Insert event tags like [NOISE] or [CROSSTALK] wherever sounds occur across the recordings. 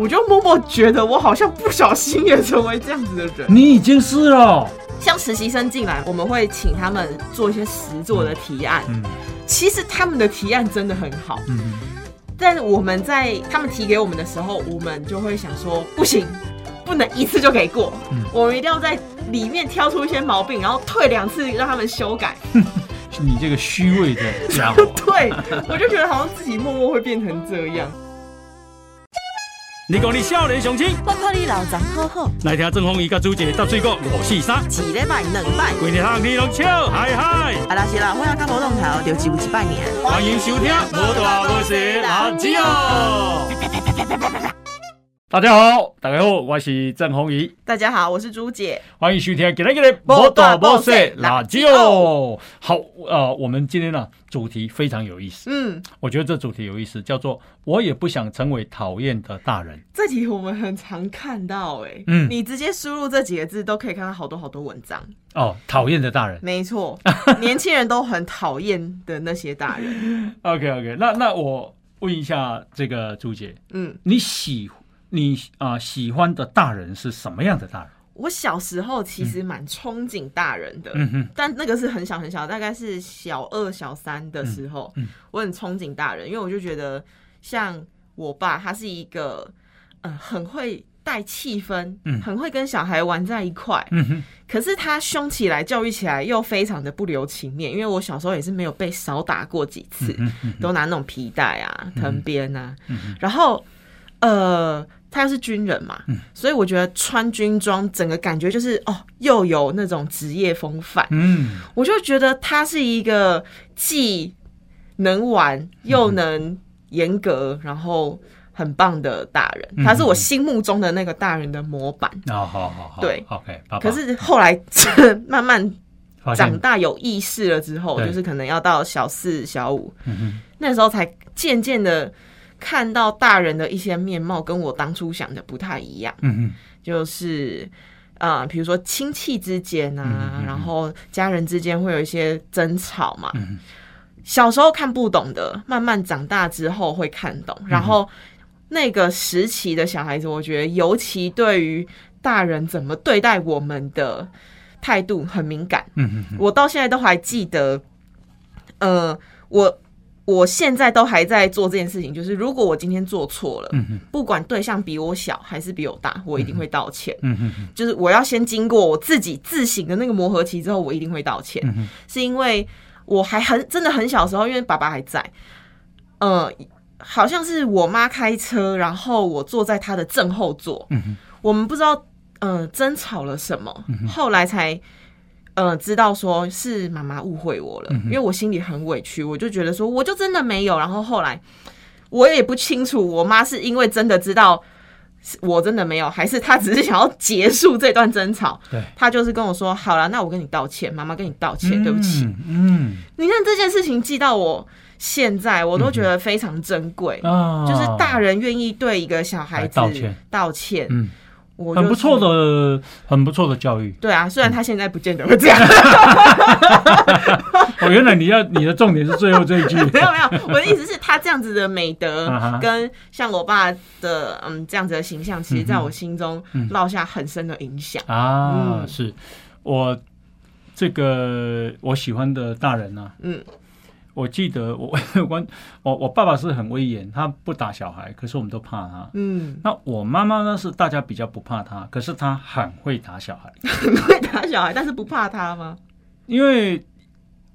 我就默默觉得我好像不小心也成为这样子的人。你已经是了，像实习生进来，我们会请他们做一些实作的提案。嗯其实他们的提案真的很好，嗯但是我们在他们提给我们的时候，我们就会想说，不行，不能一次就给过，嗯我们一定要在里面挑出一些毛病，然后退两次让他们修改。[LAUGHS] 你这个虚伪的家伙，[LAUGHS] 对，我就觉得好像自己默默会变成这样。你讲你少年雄心，我看你老张好好，来听郑鸿仪甲朱姐搭水果五四三，一礼拜两拜，规日通你拢笑嗨嗨，啊啦是啦，我要看无龙头，就只有一拜年。欢迎收听《无大无小垃圾哦》。大家好，大家好，我是郑鸿仪，大家好，我是朱姐。欢迎收听今天的《无大无小垃圾哦》。好，呃，我们今天呢主题非常有意思，嗯，我觉得这主题有意思，叫做“我也不想成为讨厌的大人这题我们很常看到、哎，嗯你直接输入这几个字都可以看到好多好多文章。”。哦，讨厌的大人。没错，[LAUGHS] 年轻人都很讨厌的那些大人。[LAUGHS] OK OK，那那我问一下这个朱姐，嗯，你喜你啊、喜欢的大人是什么样的大人？我小时候其实蛮憧憬大人的，但那个是很小很小，大概是小二、小三的时候，嗯嗯我很憧憬大人，因为我就觉得像我爸，他是一个呃很会带气氛，嗯。很会跟小孩玩在一块，可是他凶起来、教育起来又非常的不留情面，因为我小时候也是没有被少打过几次，都拿那种皮带啊、藤鞭啊，嗯然后呃，他又是军人嘛，嗯。所以我觉得穿军装整个感觉就是哦，又有那种职业风范，嗯。我就觉得他是一个既能玩又能严格，然后很棒的大人，嗯他是我心目中的那个大人的模板。哦，好好好，对，OK，爸爸。可是后来 [LAUGHS] 慢慢长大有意识了之后，就是可能要到小四、小五，那时候才渐渐的看到大人的一些面貌跟我当初想的不太一样，嗯哼就是。啊、比如说亲戚之间啊，嗯嗯嗯然后家人之间会有一些争吵嘛。嗯小时候看不懂的，慢慢长大之后会看嗯懂。然后那个时期的小孩子，我觉得尤其对于大人怎么对待我们的态度很敏感。嗯嗯我到现在都还记得，呃，我我现在都还在做这件事情，就是如果我今天做错了，嗯不管对象比我小还是比我大，我一定会道歉。嗯哼嗯就是我要先经过我自己自省的那个磨合期之后，我一定会道歉，是因为我还很真的很小时候，因为爸爸还在，呃，好像是我妈开车，然后我坐在她的正后座，我们不知道呃争吵了什么，后来才。呃，知道说是妈妈误会我了，嗯因为我心里很委屈，我就觉得说我就真的没有。然后后来我也不清楚，我妈是因为真的知道我真的没有，还是她只是想要结束这段争吵。对，她就是跟我说：“好了，那我跟你道歉，妈妈跟你道歉，对不起。嗯你看这件事情记到我现在，我都觉得非常珍贵。啊，就是大人愿意对一个小孩子道歉道歉，嗯，很不错。的，很不错的教育。对啊，虽然他现在不见得会这样，[LAUGHS] 哦，原来你要你的重点是最后这一句。[LAUGHS] 没有没有，我的意思是，他这样子的美德 [LAUGHS] 跟像我爸的嗯这样子的形象，其实在我心中嗯烙下很深的影响。啊，嗯是我这个我喜欢的大人呢、嗯我记得我 [LAUGHS] 我我我爸爸是很威严，他不打小孩，可是我们都怕他。嗯，那我妈妈呢是大家比较不怕他，可是他很会打小孩，很 [LAUGHS] 会打小孩，但是不怕他吗？因为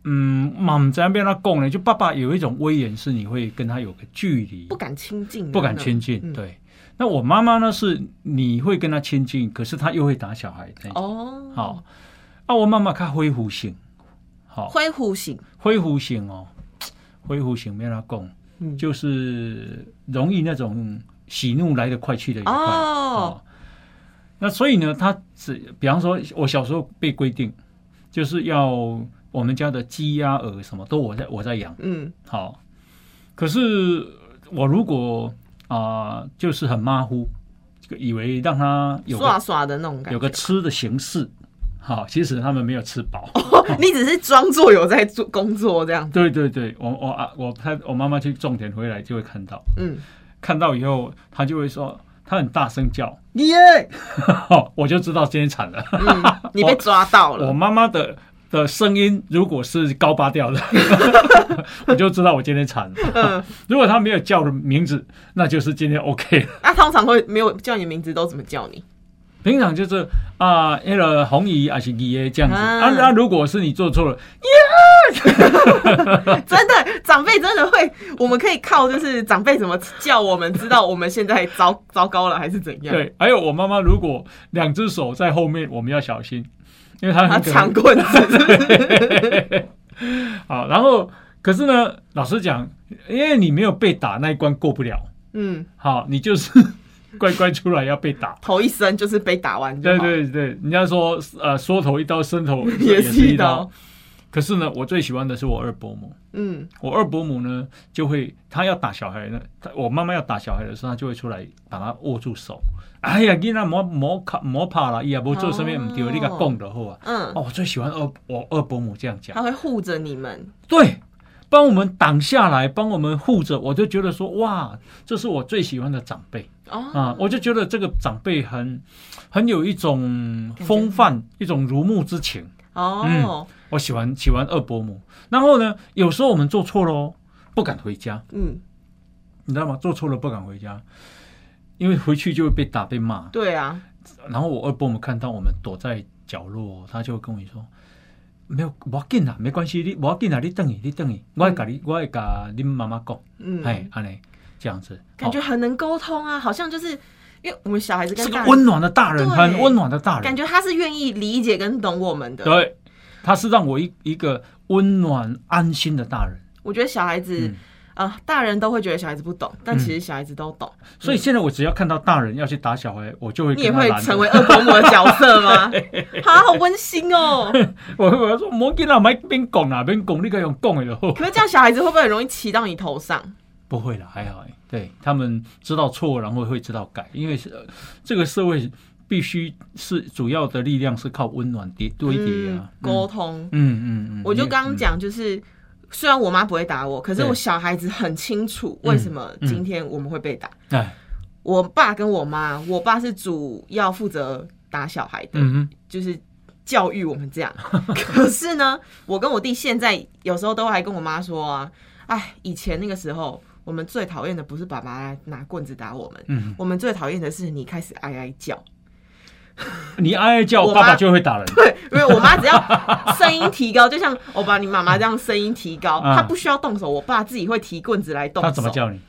嗯，妈妈在那边他供呢，就爸爸有一种威严，是你会跟他有个距离。不，敢亲近不敢亲近。嗯。对，那我妈妈呢是你会跟他亲近，可是他又会打小孩那种。哦，好，啊，我妈妈看恢复性，好，挥弧型，恢复性哦，恢复性没他讲，嗯。就是容易那种喜怒来得快去得也快哦。那所以呢，他只比方说，我小时候被规定，就是要我们家的鸡鸭鹅什么都我在我在养，嗯。好，可是我如果啊、就是很马虎，以为让他有个刷刷的那种感觉，有个吃的形式，好，其实他们没有吃饱。[LAUGHS] 你只是装作有在做工作这样子，对对对，我我啊我他我妈妈去种田回来就会看到，嗯看到以后她就会说：“他很大声叫，耶，[LAUGHS] 我就知道今天惨了。嗯，你被抓到了我了，妈妈的的声音如果是高八调的，[LAUGHS] 我就知道我今天惨了。嗯，如果她没有叫的名字，那就是今天 OK 了。那通常会没有叫你名字都怎么叫你？平常就是啊，那个红姨还是姨爷这样子啊啊。那如果是你做错了，[LAUGHS] 真的，长辈真的会，我们可以靠就是长辈怎么叫我们，知道我们现在糟糟糕了还是怎样。，对，还有我妈妈如果两只手在后面，我们要小心，因为她他很长棍子？[LAUGHS] 好，然后可是呢，老实讲，因为你没有被打那一关过不了，嗯，好，你就是 [LAUGHS] 乖乖出来要被打。头一伸就是被打完就对好。对对，人家说呃，缩头一刀，伸头 [LAUGHS] 也是是一刀。可是呢，我最喜欢的是我二伯母。嗯，我二伯母呢，就会她要打小孩呢，她我妈妈要打小孩的时候，她就会出来把她握住手。哎呀，你那莫莫卡莫怕啦，伊也无做什么唔对，哦你甲讲就好啊。嗯，哦，我最喜欢二我二伯母这样讲。她会护着你们。对，帮我们挡下来，帮我们护着，我就觉得说，哇，这是我最喜欢的长辈哦，啊！我就觉得这个长辈很很有一种风范，一种如沐之情。哦，我喜欢喜欢二伯母。然后呢，有时候我们做错了哦，不敢回家，嗯，你知道吗？做错了不敢回家，因为回去就会被打被骂。对啊，然后我二伯母看到我们躲在角落，他就跟我说。没有，不要紧啦，没关系，你不要紧啦，你等伊，你等伊，我会甲你，我会甲恁妈妈讲。嗯，哎，安尼这样子，哦感觉很能沟通啊，好像就是因为我们小孩子跟是个温暖的大人，很温暖的大人。感觉他是愿意理解跟懂我们的。对，他是让我一一个温暖安心的大人。我觉得小孩子嗯，啊、大人都会觉得小孩子不懂，但其实小孩子都懂。所以现在我只要看到大人要去打小孩，我就会你也会成为恶婆母的角色吗？[LAUGHS] 好好温馨哦。[LAUGHS] 我会我要说，莫紧啦，别边讲啊，边讲，你可以用讲的就好。可是这样小孩子会不会很容易骑到你头上？[LAUGHS] 不会啦，还好欸。对他们知道错，然后会知道改，因为是、呃这个社会必须是主要的力量是靠温暖叠堆叠嗯啊，沟通。嗯嗯嗯，我就你刚刚讲，就是虽然我妈不会打我，可是我小孩子很清楚为什么今天我们会被打。我爸跟我妈，我爸是主要负责打小孩的，就是教育我们这样。[LAUGHS] 可是呢，我跟我弟现在有时候都还跟我妈说啊，哎，以前那个时候。我们最讨厌的不是爸爸拿棍子打我们，嗯，我们最讨厌的是你开始哀哀叫。[LAUGHS] 你哀哀叫，我爸爸就会打人。[LAUGHS] 对，因为我妈只要声音提高，就像我把你妈妈这样声音提高，嗯她不需要动手，我爸自己会提棍子来动手。他怎么？叫你？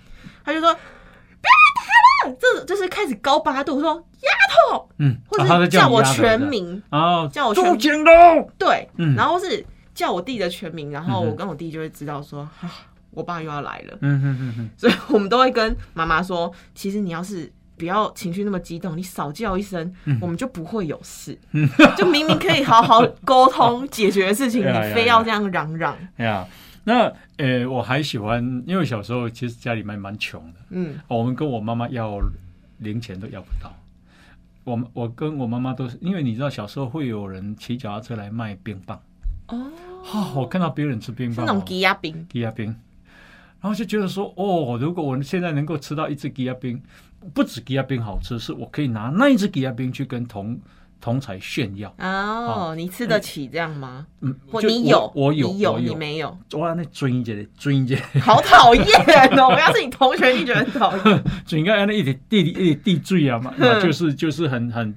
他就说不要打了，这就是开始高八度说丫头，嗯，或者叫我全名，哦，叫我全朱景龙。对，嗯然后是叫我弟的全名，然后我跟我弟就会知道说，啊，我爸又要来了，嗯哼哼哼，所以我们都会跟妈妈说，其实你要是不要情绪那么激动，你少叫一声，嗯。我们就不会有事。[LAUGHS] 就明明可以好好沟通解决的事情，[LAUGHS] 你非要这样嚷嚷。哎呀，那呃，我还喜欢，因为小时候其实家里面蛮穷的，嗯，我们跟我妈妈要零钱都要不到。我们我跟我妈妈都是，因为你知道小时候会有人骑脚踏车来卖冰棒，哦，哦，我看到别人吃冰棒、是那种哦，鸡鸭冰，鸡鸭冰，然后就觉得说，哦，如果我现在能够吃到一只鸡鸭冰，不止吉亚冰好吃，是我可以拿那一只吉亚冰去跟同同才炫耀。哦，你吃得起这样吗？嗯，我你有，我有，你有，你没有，我那追一下，追一下，好讨厌哦！[LAUGHS] 我要是你同学，你觉得很讨厌？就应该那一点地一点地罪啊嘛，就是就是很很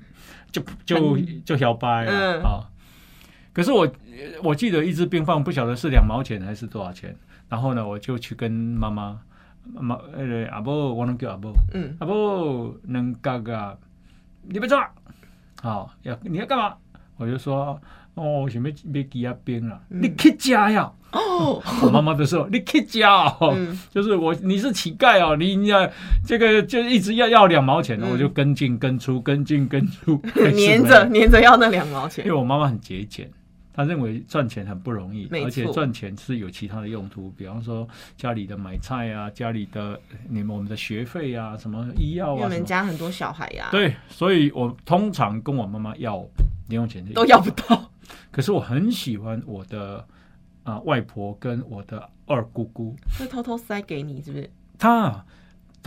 就就就小白啊。可是我我记得一只冰棒不晓得是两毛钱还是多少钱，然后呢我就去跟妈妈妈妈呃阿伯，我能叫阿伯，嗯，阿伯能嘎嘎，你别做，好要你要干嘛？我就说哦，我想要要鸡鸭冰啦，你去家呀。哦，[LAUGHS] 我妈妈就说你去家 [LAUGHS] 就是我你是乞丐哦，你要这个就一直要要两毛钱，嗯。我就跟进跟出，跟进跟出，[LAUGHS] 黏着黏着要那两毛钱。因为，我妈妈很节俭，她认为赚钱很不容易，而且赚钱是有其他的用途，比方说家里的买菜啊，家里的你们我们的学费啊，什么医药啊我。们家很多小孩呀，，对，所以我通常跟我妈妈要零用钱都要不到。可是我很喜欢我的啊、外婆跟我的二姑姑，会偷偷塞给你，是不是？她啊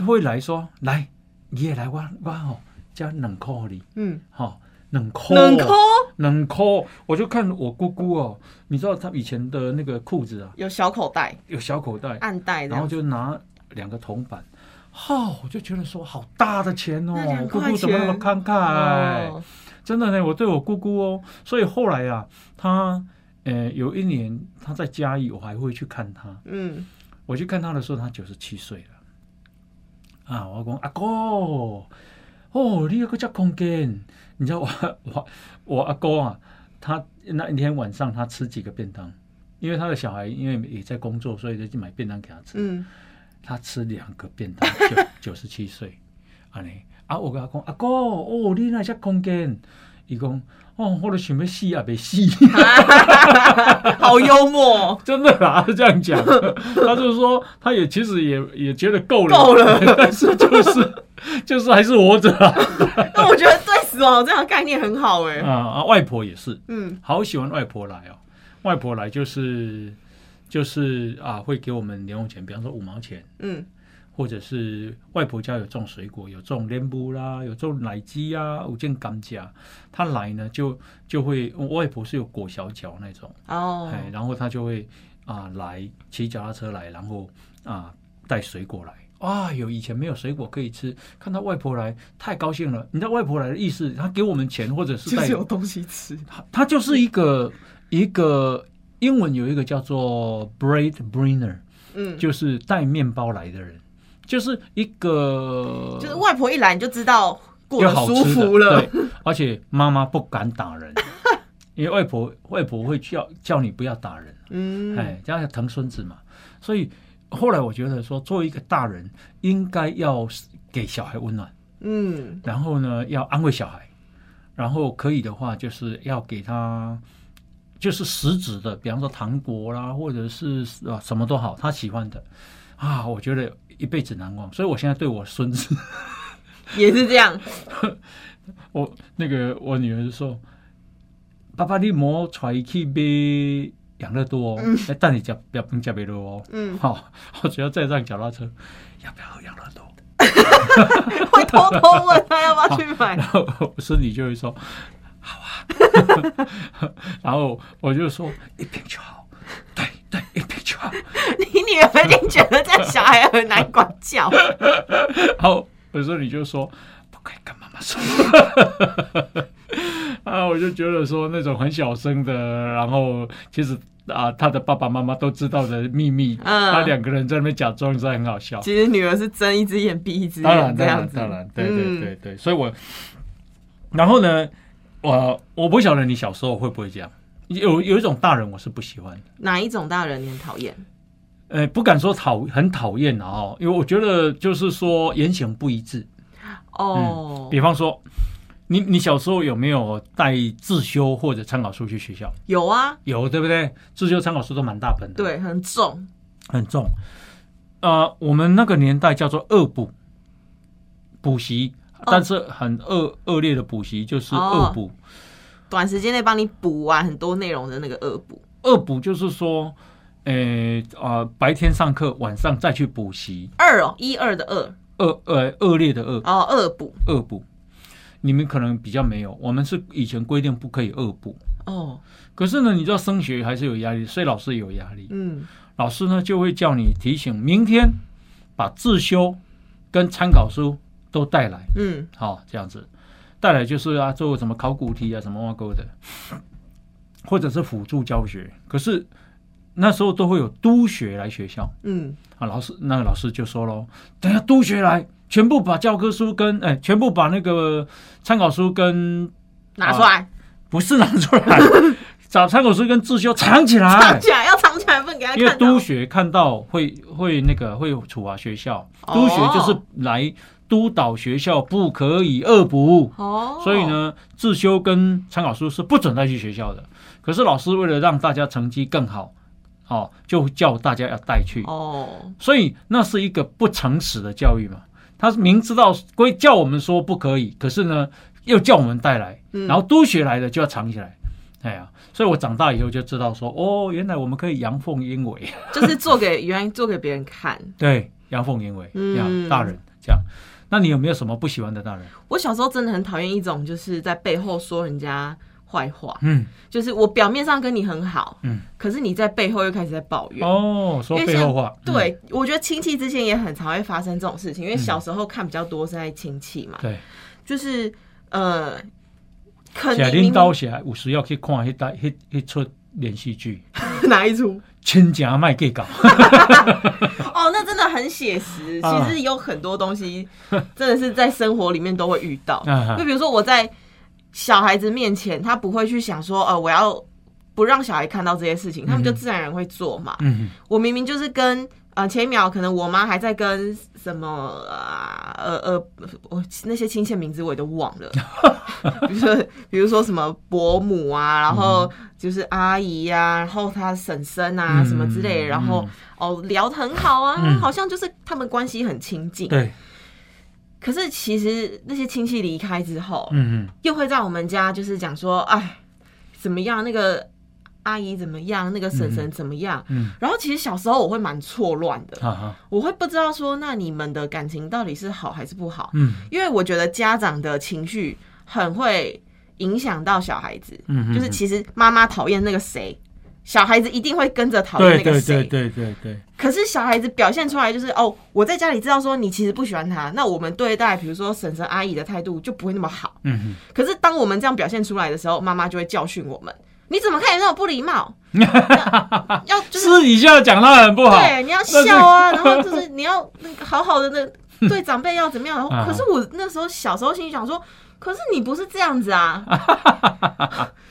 会来说来。你也来我我吼加两块给你，嗯，哈，两块，冷抠两抠，我就看我姑姑哦，你知道她以前的那个裤子啊，有小口袋、有小口袋，暗袋然后，就拿两个铜板。哦，我就觉得说好大的钱哦那两，块姑姑怎么那么慷慨？哦。真的呢，我对我姑姑哦，所以后来啊，她呃有一年她在嘉义，我还会去看她。嗯，我去看她的时候，她九十七岁了。啊，我讲阿哥，哦，你有个叫空间，你知道我我我阿哥啊，他那一天晚上他吃几个便当，因为他的小孩因为也在工作，所以就去买便当给他吃。嗯，他吃两个便当，[LAUGHS] 九九十七岁，啊你啊，我跟他讲阿哥，哦，你那叫空间，伊讲哦，我都想要死也未死，[LAUGHS] 好幽默，[LAUGHS] 真的啦，是这样讲。[LAUGHS] 他就是说，他也其实也也觉得够了，够了但是就是就是还是活着啊。那我觉得对死亡有这样概念很好哎，啊啊，外婆也是，嗯好喜欢外婆来哦。外婆来就是就是啊，会给我们零用钱，比方说五毛钱。嗯或者是外婆家有种水果，有种莲雾啦，有种奶鸡啊，有种甘蔗。他来呢，就就会我外婆是有裹小脚那种，哦，哎，然后他就会啊来骑脚踏车来，然后啊带水果来。啊，有以前没有水果可以吃，看到外婆来太高兴了。你知道外婆来的意思，她给我们钱或者是带就是有东西吃，它它就是一个一个英文有一个叫做 bread bringer，嗯，就是带面包来的人，就是一个就是外婆一来你就知道过有得舒好吃的服了，对，而且妈妈不敢打人，[LAUGHS] 因为外婆外婆会叫叫你不要打人，嗯，哎，这样疼孙子嘛。所以后来我觉得说，作为一个大人，应该要给小孩温暖，嗯。然后呢，要安慰小孩，然后可以的话，就是要给他。就是实质的，比方说糖果啦，或者是啊什么都好，他喜欢的啊，我觉得一辈子难忘。所以我现在对我孙子，[LAUGHS] 也是这样，[LAUGHS] 我那个我女儿就说：“爸爸，你莫带伊去买养乐多哦，哎、带你吃不要不吃别的哦。嗯，[LAUGHS] 好，我只要再上脚踏车，要不要喝养乐多？会偷偷问他要不要去买然，后我孙女就会说：“好啊。”然后我就说：“一瓶就好。”对对，一瓶就好。[LAUGHS] 你女儿一定觉得这样小孩很难管教，然后我孙女就说：“不可以跟妈妈说。[LAUGHS] ”啊，我就觉得说那种很小声的，然后其实啊，他的爸爸妈妈都知道的秘密，嗯他两个人在那边假装，是很好笑。其实女儿是睁一只眼闭一只眼这样子，当然，对对嗯对对，所以我，然后呢，我我不晓得你小时候会不会这样，有有一种大人我是不喜欢的，哪一种大人你很讨厌？呃，不敢说讨很讨厌啊哦，因为我觉得就是说言行不一致，哦，比方说。你你小时候有没有带自修或者参考书去学校？有啊，有，对不对？自修参考书都蛮大本的，，对，很重，很重。呃，我们那个年代叫做恶补补习，但是很恶恶劣的补习就是恶补。短时间内帮你补完很多内容的那个恶补，恶补就是说，呃啊、白天上课，晚上再去补习，二哦，一二的二，恶呃恶劣的恶。哦，恶补，恶补。你们可能比较没有，我们是以前规定不可以恶补，哦，可是呢，你知道升学还是有压力，所以老师也有压力。嗯，老师呢就会叫你提醒，明天把自修跟参考书都带来，嗯，好、这样子。带来就是啊，做什么考古题啊，什么挖沟的，[COUGHS] 或者是辅助教学。可是那时候都会有督学来学校。嗯，啊，老师那个老师就说喽，等下督学来，全部把教科书跟哎，全部把那个参考书跟拿出来，不是拿出来，[LAUGHS] 找参考书跟自修藏起来。藏，起来，要藏起来，不能给他因为看督。学看到会会那个会处罚学校，哦。督学就是来督导学校不可以恶补，哦，所以，呢，自修跟参考书是不准带去学校的。可是老师为了让大家成绩更好，哦，就叫大家要带去，哦，所以那是一个不诚实的教育嘛。他是明知道规叫我们说不可以，可是呢又叫我们带来，嗯然后督学来的就要藏起来。哎呀，所以我长大以后就知道说，哦，原来我们可以阳奉阴违。就是做给原来做给别人看，[LAUGHS] 对，阳奉阴违，嗯这样大人这样。那你有没有什么不喜欢的大人？我小时候真的很讨厌一种就是在背后说人家坏话，嗯，就是我表面上跟你很好，嗯，可是你在背后又开始在抱怨。哦，说背后话，嗯，对，我觉得亲戚之间也很常会发生这种事情，因为小时候看比较多是在亲戚嘛，对，就是呃，可能明导写有时要去看迄台迄迄出连续剧。[LAUGHS] 哪一出《亲家卖给搞》，[LAUGHS] 哦，那真的很写实。啊。其实有很多东西真的是在生活里面都会遇到，啊就比如说我在小孩子面前，他不会去想说，呃，我要不让小孩看到这些事情，他们就自然而然会做嘛。嗯，我明明就是跟呃前一秒可能我妈还在跟什么啊呃呃我那些亲戚的名字我也都忘了，比如说比如说什么伯母啊，然后就是阿姨呀、然后她婶婶啊嗯什么之类的，然后哦聊得很好啊，嗯好像就是他们关系很亲近。对，可是其实那些亲戚离开之后，嗯嗯，又会在我们家就是讲说，哎，怎么样？那个阿姨怎么样？那个婶婶怎么样？嗯然后其实小时候我会蛮错乱的，我会不知道说，那你们的感情到底是好还是不好？嗯因为我觉得家长的情绪很会影响到小孩子，嗯嗯就是其实妈妈讨厌那个谁。小孩子一定会跟着讨厌对对那个谁，对对对对，可是小孩子表现出来就是哦，我在家里知道说你其实不喜欢他，那我们对待比如说婶婶阿姨的态度就不会那么好。嗯嗯。可是当我们这样表现出来的时候，妈妈就会教训我们：你怎么可以那么不礼貌？[LAUGHS] 要要就是私底下讲他很不好，对，你要笑啊，[LAUGHS] 然后就是你要那个好好的那对长辈要怎么样？然后啊 [LAUGHS] 可是我那时候小时候心里想说，可是你不是这样子啊。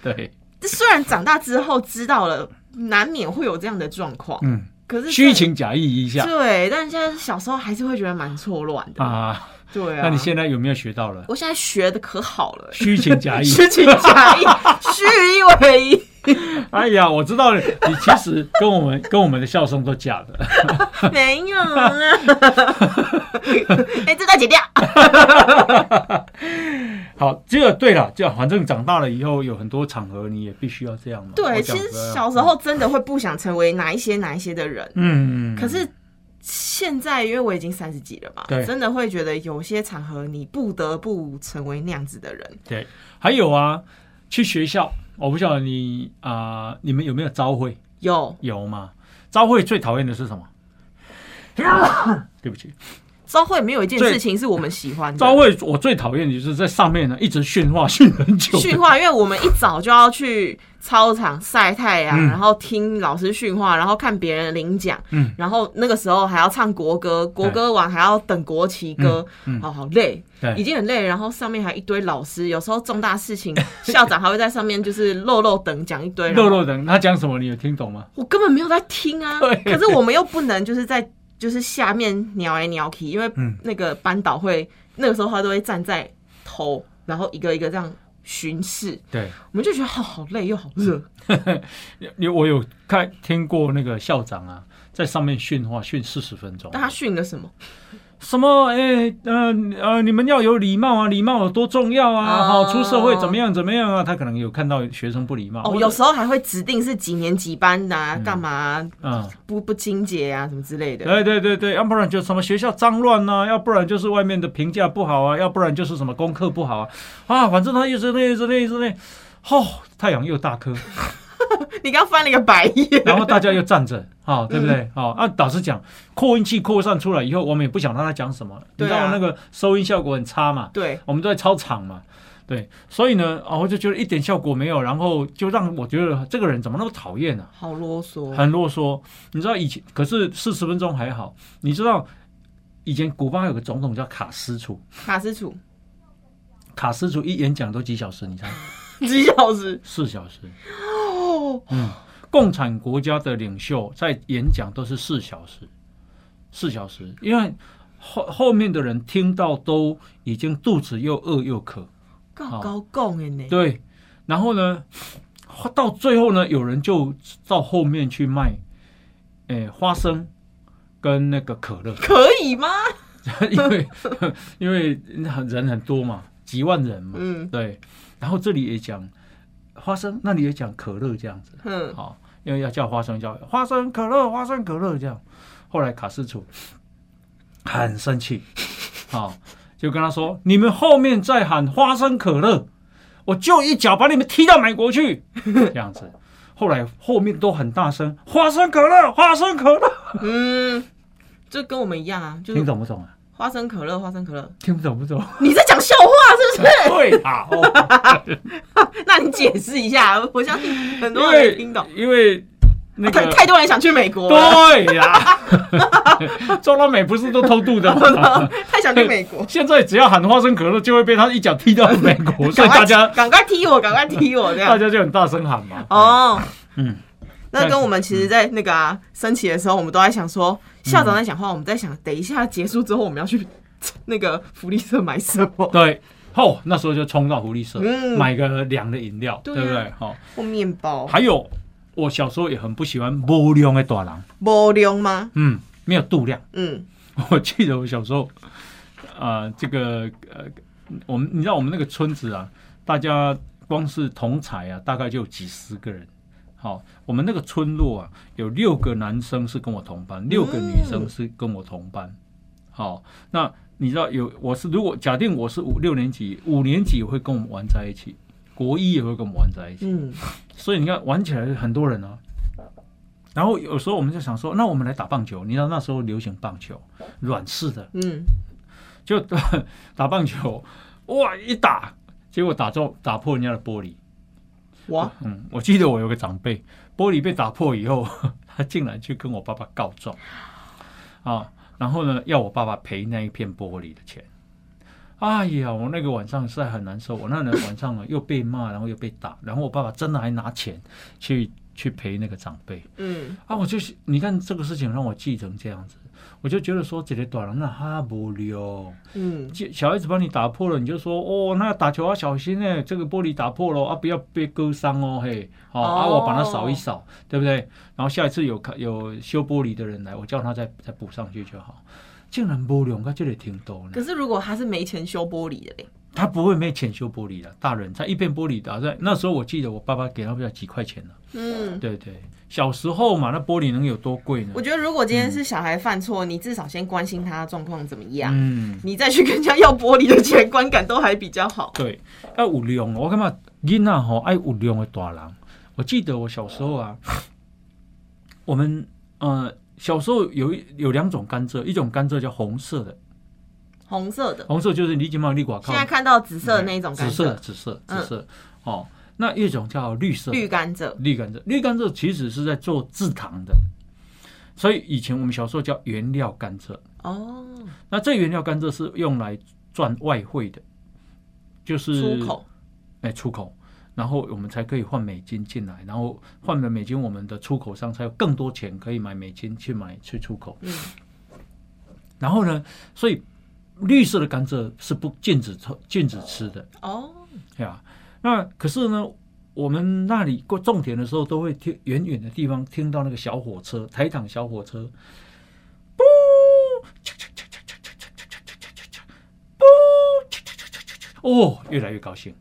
对，虽然长大之后知道了，难免会有这样的状况，嗯，可是虚情假意一下对，但现在小时候还是会觉得蛮错乱的。啊。对啊，那你现在有没有学到了我现在学的可好了，虚情假意？虚情假意，[LAUGHS] 虚以为意。[LAUGHS] 哎呀，我知道了，你其实跟我们跟我们的笑声都假的。[LAUGHS] 没有啊，哎、这段剪掉。好，这个对了，这样反正长大了以后有很多场合你也必须要这样嘛。对，其实小时候真的会不想成为哪一些哪一些的人，嗯，嗯，可是现在因为我已经三十几了嘛，对真的会觉得有些场合你不得不成为那样子的人。对，还有啊，去学校，我不晓得你啊、你们有没有招会？有有吗？招会最讨厌的是什么？[COUGHS] 对不起，朝会没有一件事情是我们喜欢的。朝会我最讨厌的就是在上面呢一直训话训很久。训话，因为我们一早就要去操场晒太阳，嗯。然后听老师训话，然后看别人领奖，嗯。然后那个时候还要唱国歌，国歌完还要等国旗歌，嗯嗯。哦，好累，已经很累，然后上面还一堆老师，有时候重大事情，[LAUGHS] 校长还会在上面就是漏漏等讲一堆，然后肉肉等他讲什么，你有听懂吗？我根本没有在听啊。[LAUGHS] 对，可是我们又不能就是在就是下面鸟来鸟去，因为嗯那个班导会那个时候他都会站在头，然后一个一个这样巡视，对，我们就觉得好好累又好热。[LAUGHS] 你我有看听过那个校长啊，在上面训话训四十分钟。但他训了什么？什么？哎、呃呃，你们要有礼貌啊，礼貌有多重要啊！哦好、出社会怎么样怎么样啊？他可能有看到学生不礼貌。哦，有时候还会指定是几年几班的、啊，干嘛啊、嗯，不不清洁啊，什么之类的。对对对对，要不然就什么学校脏乱呐、要不然就是外面的评价不好啊，要不然就是什么功课不好啊，啊，反正他一直那一直那一直那，哦，太阳又大颗，[LAUGHS] 你刚翻了一个白眼，[LAUGHS] 然后大家又站着，啊、[LAUGHS] 对不对？好、啊，导师讲，扩音器扩散出来以后，我们也不想让他讲什么，你知道那个收音效果很差嘛，对，我们都在操场嘛。对，所以呢，啊，我就觉得一点效果没有，然后就让我觉得这个人怎么那么讨厌呢？好啰嗦。很啰嗦。你知道以前，可是四十分钟还好。你知道以前古巴有个总统叫卡斯楚，卡斯楚卡斯楚一演讲都几小时，你猜？几小时四小时。哦，嗯，共产国家的领袖在演讲都是四小时，四小时，因为后后面的人听到都已经肚子又饿又渴。高高供的呢。对，然后呢，到最后呢，有人就到后面去卖，诶、花生跟那个可乐，可以吗？[LAUGHS] 因为 [LAUGHS] 因为人很多嘛，几万人嘛，嗯对。然后这里也讲花生，那里也讲可乐这样子，嗯，好，因为要叫花生叫花生可乐，花生可乐这样。后来卡斯楚很生气，好，就跟他说：“你们后面再喊花生可乐，我就一脚把你们踢到美国去。”这样子。后来后面都很大声：“花生可乐，花生可乐。嗯，这跟我们一样啊，”就是听懂不懂啊？花生可乐，花生可乐。听不懂不懂？你在讲笑话是不是？对啊，哦，[LAUGHS] 那你解释一下，我相信很多人为听懂。因为那太个太多人想去美国了，对呀，[LAUGHS] 中南美不是都偷渡的吗？[LAUGHS] 太想去美国。现在只要喊花生可乐，就会被他一脚踢到美国，所以大家赶快踢我，赶快踢我这样大。家就很大声喊嘛。哦，嗯，那跟我们其实，在那个啊升旗的时候，我们都在想说，校长在讲话，我们在想，等一下结束之后，我们要去那个福利社买什么？对，后那时候就冲到福利社、嗯买个凉的饮料，对啊对不对？好，或面包？还有我小时候也很不喜欢无量的大人，无量吗？嗯，没有度量。嗯，[LAUGHS] 我记得我小时候，啊，这个呃，我们你知道我们那个村子啊，大家光是同才啊，大概就有几十个人。好，我们那个村落啊，有六个男生是跟我同班，六个女生是跟我同班。好，那你知道有我是如果假定我是五六年级，五年级也会跟我们玩在一起，国一也会跟我们玩在一起。嗯，所以你看玩起来很多人啊。然后有时候我们就想说，那我们来打棒球。你知道那时候流行棒球，软式的，嗯，就打棒球，哇，一打，结果打中打破人家的玻璃。哇，嗯，我记得我有个长辈，玻璃被打破以后，[LAUGHS] 他竟然去跟我爸爸告状，啊，然后呢，要我爸爸赔那一片玻璃的钱。哎呀，我那个晚上实在很难受，我那个晚上呢又被骂，然后又被打，然后我爸爸真的还拿钱去去赔那个长辈。嗯，啊，我就是你看这个事情让我记成这样子，我就觉得说这个短人那哈无聊，嗯，小孩子帮你打破了，你就说哦，那打球要小心呢，这个玻璃打破了啊，不要被割伤哦，嘿，好、啊，哦我把它扫一扫，对不对？然后下一次有看有修玻璃的人来，我叫他再再补上去就好。竟然无用，他这里挺多呢可。是如果他是没钱修玻璃的嘞，他不会没钱修玻璃的，大人他一片玻璃打在那时候，我记得我爸爸给他不要几块钱了。嗯。对对，小时候嘛，那玻璃能有多贵呢我？觉得如果今天是小孩犯错，你至少先关心他状况怎么样，嗯，你再去跟人家要玻璃的钱，观感都还比较好。[LAUGHS] 对，要有量。我感觉囡仔吼爱有量的大人。我记得我小时候啊，[LAUGHS] 我们呃小时候有一有两种甘蔗，一种甘蔗叫红色的，红色的，红色就是你金毛立寡靠现在看到紫色的那一种甘紫色，紫色嗯紫色、哦。那一种叫绿色的绿甘蔗。绿甘蔗，绿甘蔗其实是在做制糖的，所以以前我们小时候叫原料甘蔗。哦，那这原料甘蔗是用来赚外汇的，就是出口。哎出口，然后我们才可以换美金进来，然后换了美金，我们的出口商才有更多钱可以买美金去买去出口。嗯，然后呢，所以绿色的甘蔗是不禁止抽禁止吃的，哦，对吧？那可是呢，我们那里过种田的时候，都会听远远的地方听到那个小火车，台糖小火车，不，不，哦，越来越高兴，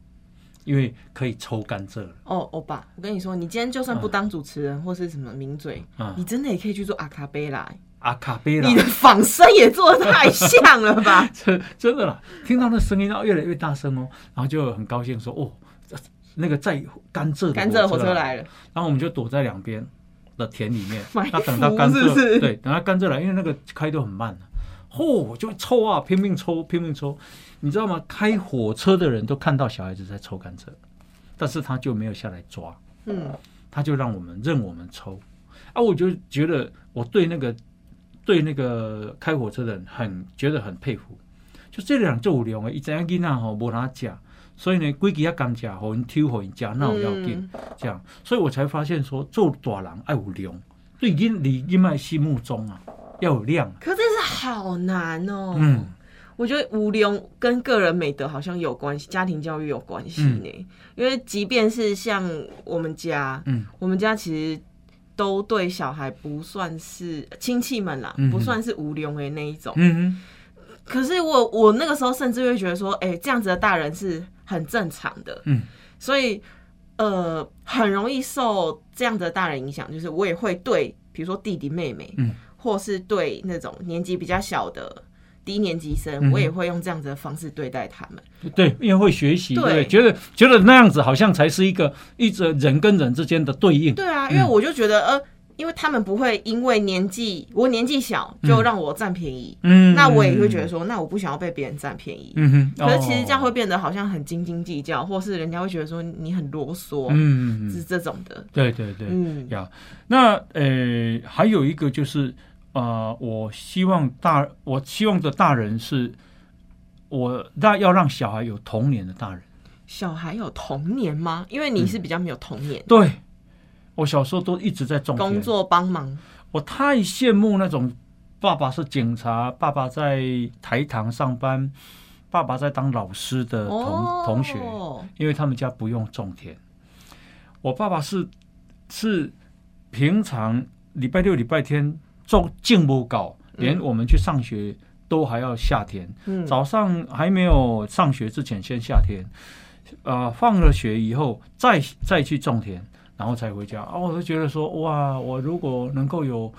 因为可以抽甘蔗。哦，欧巴，我跟你说，你今天就算不当主持人、或是什么名嘴，你真的也可以去做阿卡贝拉。阿卡贝拉，你的仿生也做的太像了吧？[LAUGHS] 真真的啦，听到那声音要越来越大声哦，然后就很高兴说哦。那个在甘蔗甘蔗火车来来了，然后我们就躲在两边的田里面，那等到甘蔗，对，等到甘蔗来，因为那个开都很慢啊。嚯、就抽啊，拼命抽，拼命抽，你知道吗？开火车的人都看到小孩子在抽甘蔗，但是他就没有下来抓，嗯，他就让我们任我们抽，啊，我就觉得我对那个对那个开火车的人很觉得很佩服，就这两做有用的，伊知影囡仔吼无哪食，所以呢，规矩要甘蔗，互因抽，互因食，那有要紧。嗯这样，所以我才发现说，做大人爱有量，对因你因麦心目中啊要有量。可真是好难哦。嗯，我觉得无量跟个人美德好像有关系，家庭教育有关系呢。因为即便是像我们家，嗯，我们家其实都对小孩不算是亲戚们啦，嗯不算是无聊的那一种。嗯可是我我那个时候甚至会觉得说，哎、这样子的大人是很正常的，嗯，所以呃，很容易受这样的大人影响，就是我也会对，比如说弟弟妹妹，嗯，或是对那种年纪比较小的低年级生，嗯我也会用这样子的方式对待他们。对，因为会学习，对，觉得觉得那样子好像才是一个一直人跟人之间的对应。对啊，因为我就觉得，呃，因为他们不会因为年纪我年纪小就让我占便宜，嗯那我也会觉得，说，那我不想要被别人占便宜。嗯哼，可是其实这样哦会变得好像很斤斤计较，或是人家会觉得说你很啰嗦，嗯，是这种的。对对对，嗯，呀，那呃，还有一个就是，呃，我希望大，我希望的大人是，我那要让小孩有童年的大人。小孩有童年吗？因为你是比较没有童年，对，我小时候都一直在种田工，作帮忙。我太羡慕那种爸爸是警察，爸爸在台糖上班，爸爸在当老师的同、哦，同学，因为他们家不用种田。我爸爸是是平常礼拜六、礼拜天种进不搞，连我们去上学都还要下田。嗯，早上还没有上学之前先下田，呃，放了学以后再再去种田，然后才回家。啊，我就觉得说，哇，我如果能够有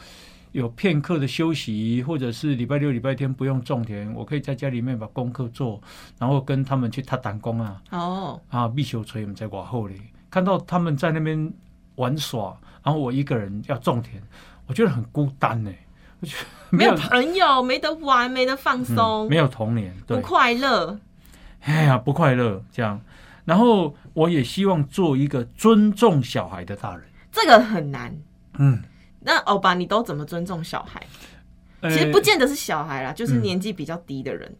有片刻的休息，或者是礼拜六、礼拜天不用种田，我可以在家里面把功课做，然后跟他们去踏弹弓啊，哦，啊，必修锤我们在往后里看到他们在那边玩耍，然后我一个人要种田，我觉得很孤单呢、我觉得没有朋友，没得玩，没得放松，嗯没有童年，对不，快乐。哎呀，不快乐这样。然后我也希望做一个尊重小孩的大人。这个很难。嗯，那欧巴，你都怎么尊重小孩？呃其实不见得是小孩啦，就是嗯年纪比较低的人。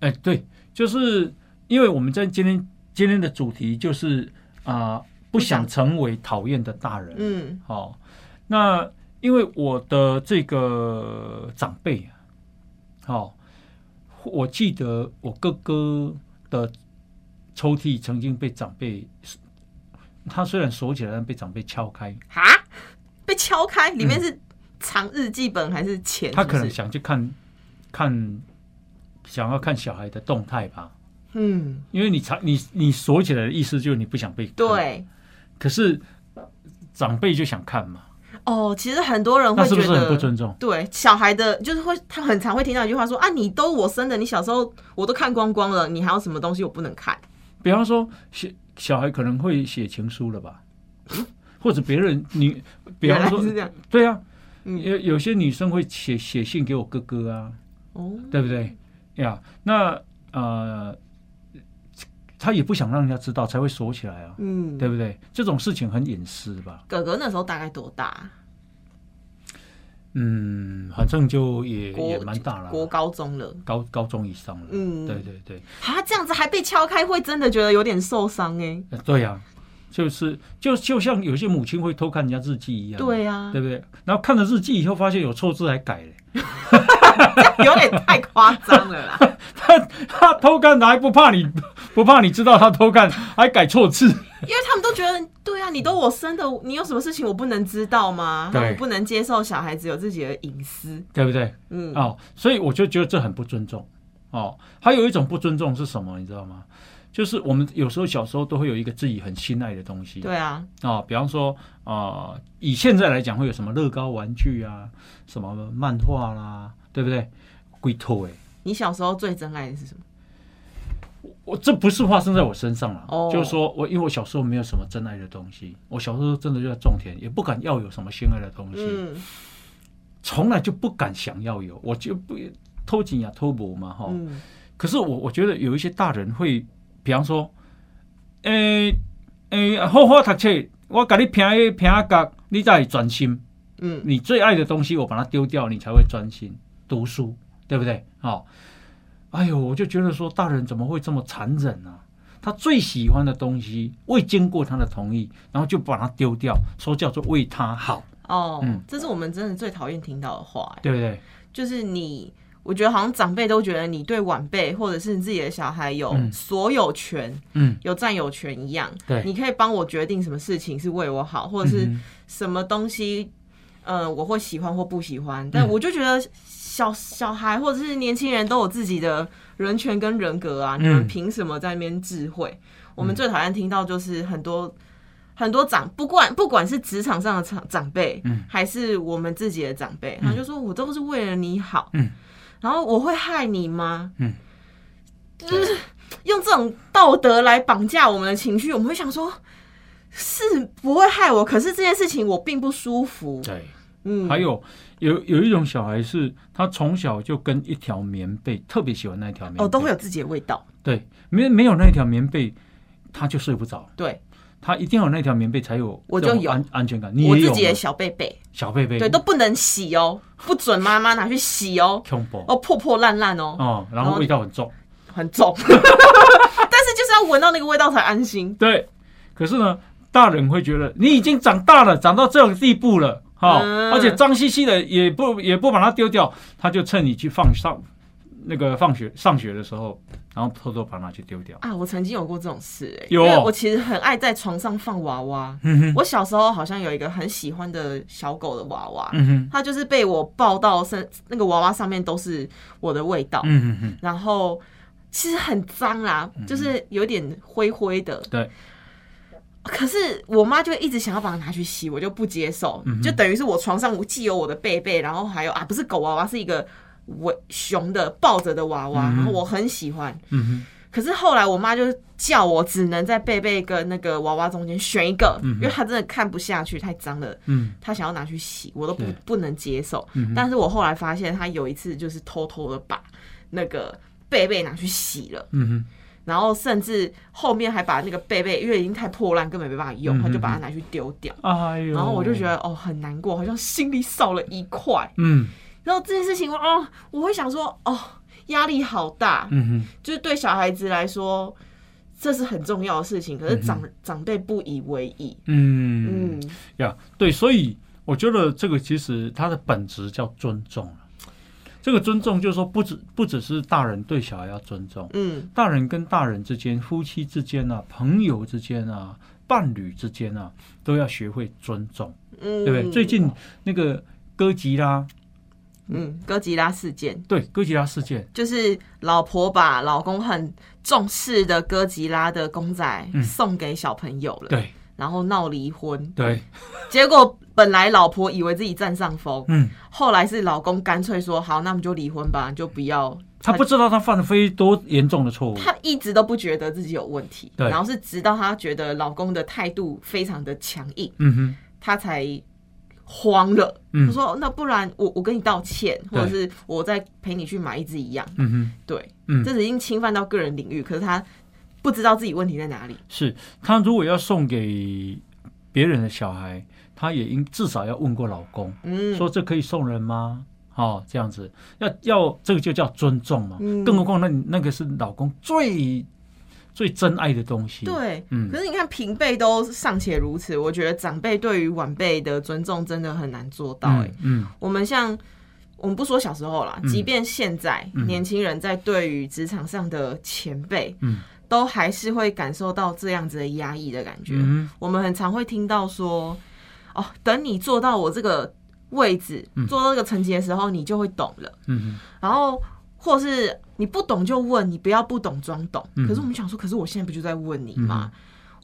哎、对，就是因为我们在今天今天的主题就是啊、不想成为讨厌的大人。嗯好、那因为我的这个长辈啊，好、我记得我哥哥的抽屉曾经被长辈，他虽然锁起来，但被长辈敲开。哈，被敲开，里面是藏日记本还是钱？嗯他可能想去看看，想要看小孩的动态吧。嗯，因为你藏你你锁起来的意思就是你不想被，对。可是长辈就想看嘛，哦，其实很多人会觉那是不是很不得，尊重？对小孩的，就是会，他很常会听到一句话说啊，你都我生的，你小时候我都看光光了，你还有什么东西我不能看？比方说，小小孩可能会写情书了吧，或者别人你，[LAUGHS] 比方说。对啊，嗯有有些女生会写写信给我哥哥啊，哦，对不对呀？那呃，他也不想让人家知道，才会锁起来啊，嗯，对不对？这种事情很隐私吧？哥哥那时候大概多大？嗯，反正就也也蛮大了，国高中了。高高中以上了。嗯对对对，啊，这样子还被敲开，会真的觉得有点受伤哎。呃对呀、就是就就像有些母亲会偷看人家日记一样，对啊，对不对？然后看了日记以后，发现有错字还改了，[LAUGHS] 有点太夸张了啦。[LAUGHS] 他他偷看还不怕你不怕你知道他偷看，还改错字，因为他们都觉得，对啊，你都我生的，你有什么事情我不能知道吗？对我不能接受小孩子有自己的隐私。对不对？嗯，哦，所以我就觉得这很不尊重哦。还有一种不尊重是什么，你知道吗？就是我们有时候小时候都会有一个自己很心爱的东西，对啊，啊、比方说啊、呃以现在来讲会有什么乐高玩具啊，什么漫画啦，对不对？龟兔哎，你小时候最珍爱的是什么？我这不是发生在我身上了，哦。就是说我因为我小时候没有什么真爱的东西，我小时候真的就在种田，也不敢要有什么心爱的东西，嗯，从来就不敢想要有，我就不偷紧呀偷补嘛哈。嗯，可是我我觉得有一些大人会，比方说，诶、诶、好好读册，我给你评一评一角，你才会专心。嗯，你最爱的东西，我把它丢掉，你才会专心读书，对不对？哦、哎呦，我就觉得说，大人怎么会这么残忍啊？他最喜欢的东西，未经过他的同意，然后就把它丢掉，说叫做为他好，哦，嗯这是我们真的最讨厌听到的话、欸对不对？就是你，我觉得好像长辈都觉得你对晚辈或者是你自己的小孩有嗯。所有权、嗯，有占有权一样。对。你可以帮我决定什么事情是为我好，或者是嗯什么东西，呃，我会喜欢或不喜欢。但嗯。我就觉得小小孩或者是年轻人都有自己的人权跟人格啊，嗯。你们凭什么在那边智慧？我们最讨厌听到就是很多。很多长不管不管是职场上的长长辈，嗯。还是我们自己的长辈，他就说我都是为了你好，嗯然后我会害你吗？嗯，就是用这种道德来绑架我们的情绪，我们会想说，是不会害我，可是这件事情我并不舒服。对，嗯，还有有有一种小孩是，他从小就跟一条棉被特别喜欢那一条棉被，哦，都会有自己的味道。对，没没有那条棉被，他就睡不着。对，他一定要有那条棉被才有我就有安安全感。你我自己的小贝贝，小贝贝，对，都不能洗哦，不准妈妈拿去洗哦，哦，破破烂烂哦，哦，然后味道很重。很重。[LAUGHS] 但是就是要闻到那个味道才安心。对，可是呢，大人会觉得你已经长大了，长到这种地步了，哈、嗯而且脏兮兮的也不也不把它丢掉，他就趁你去放上那个放学上学的时候，然后偷偷把它去丢掉。啊，我曾经有过这种事、欸，有因为我其实很爱在床上放娃娃。我小时候好像有一个很喜欢的小狗的娃娃，它就是被我抱到身，那个娃娃上面都是我的味道，嗯哼哼，然后其实很脏啦，就是有点灰灰的。对，可是我妈就一直想要把它拿去洗，我就不接受，嗯就等于是我床上既有我的贝贝，然后还有啊，不是狗娃娃，是一个尾熊的抱着的娃娃，嗯然后我很喜欢。可是后来我妈就叫我只能在贝贝跟那个娃娃中间选一个，因为她真的看不下去，太脏了。嗯她想要拿去洗，我都不不能接受。嗯但是我后来发现，她有一次就是偷偷的把那个贝贝拿去洗了，嗯哼，然后甚至后面还把那个贝贝，因为已经太破烂，根本没办法用，她就把它拿去丢掉。哎呦，然后我就觉得哦很难过，好像心里少了一块。嗯然后这件事情哦，我会想说哦压力好大，嗯哼，就是对小孩子来说，这是很重要的事情，可是长、长辈不以为意。嗯。嗯，呀，对，所以我觉得这个其实它的本质叫尊重了。这个尊重就是说，不只不只是大人对小孩要尊重，嗯。大人跟大人之间、夫妻之间啊、朋友之间啊、伴侣之间啊，都要学会尊重，嗯，对不对？最近那个哥吉拉，嗯，哥吉拉事件。对哥吉拉事件，就是老婆把老公很重视的哥吉拉的公仔送给小朋友了，对。然后闹离婚。对，[LAUGHS] 结果本来老婆以为自己占上风，嗯，后来是老公干脆说好，那我们就离婚吧，就不要。他不知道他犯了非多严重的错误，他一直都不觉得自己有问题，对。然后是直到他觉得老公的态度非常的强硬，嗯哼，他才慌了。嗯他说：“那不然我我跟你道歉，或者是我再陪你去买一只一样。嗯哼，”对，嗯这已经侵犯到个人领域，可是他不知道自己问题在哪里。是他如果要送给别人的小孩，他也应至少要问过老公，嗯，说这可以送人吗？哦，这样子要要这个就叫尊重嘛。嗯更何况那那个是老公最最珍爱的东西。，对，嗯可是你看平辈都尚且如此，我觉得长辈对于晚辈的尊重真的很难做到、欸。嗯嗯我们像我们不说小时候啦，嗯即便现在、嗯年轻人在对于职场上的前辈，嗯都还是会感受到这样子的压抑的感觉。嗯我们很常会听到说，哦，等你做到我这个位置，嗯做到这个层级的时候，你就会懂了。嗯然后，或是你不懂就问，你不要不懂装懂。嗯。可是我们想说，可是我现在不就在问你吗？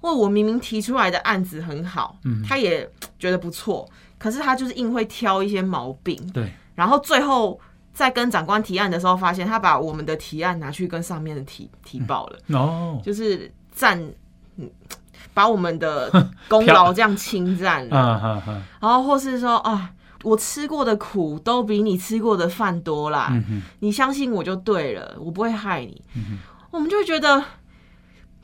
或我明明提出来的案子很好，嗯他也觉得不错，可是他就是硬会挑一些毛病，对，然后最后在跟长官提案的时候，发现他把我们的提案拿去跟上面的提提报了，哦。就是占，嗯，把我们的 [LAUGHS] 功劳这样侵占了，然后或是说啊。我吃过的苦都比你吃过的饭多啦，嗯你相信我就对了，我不会害你。嗯我们就会觉得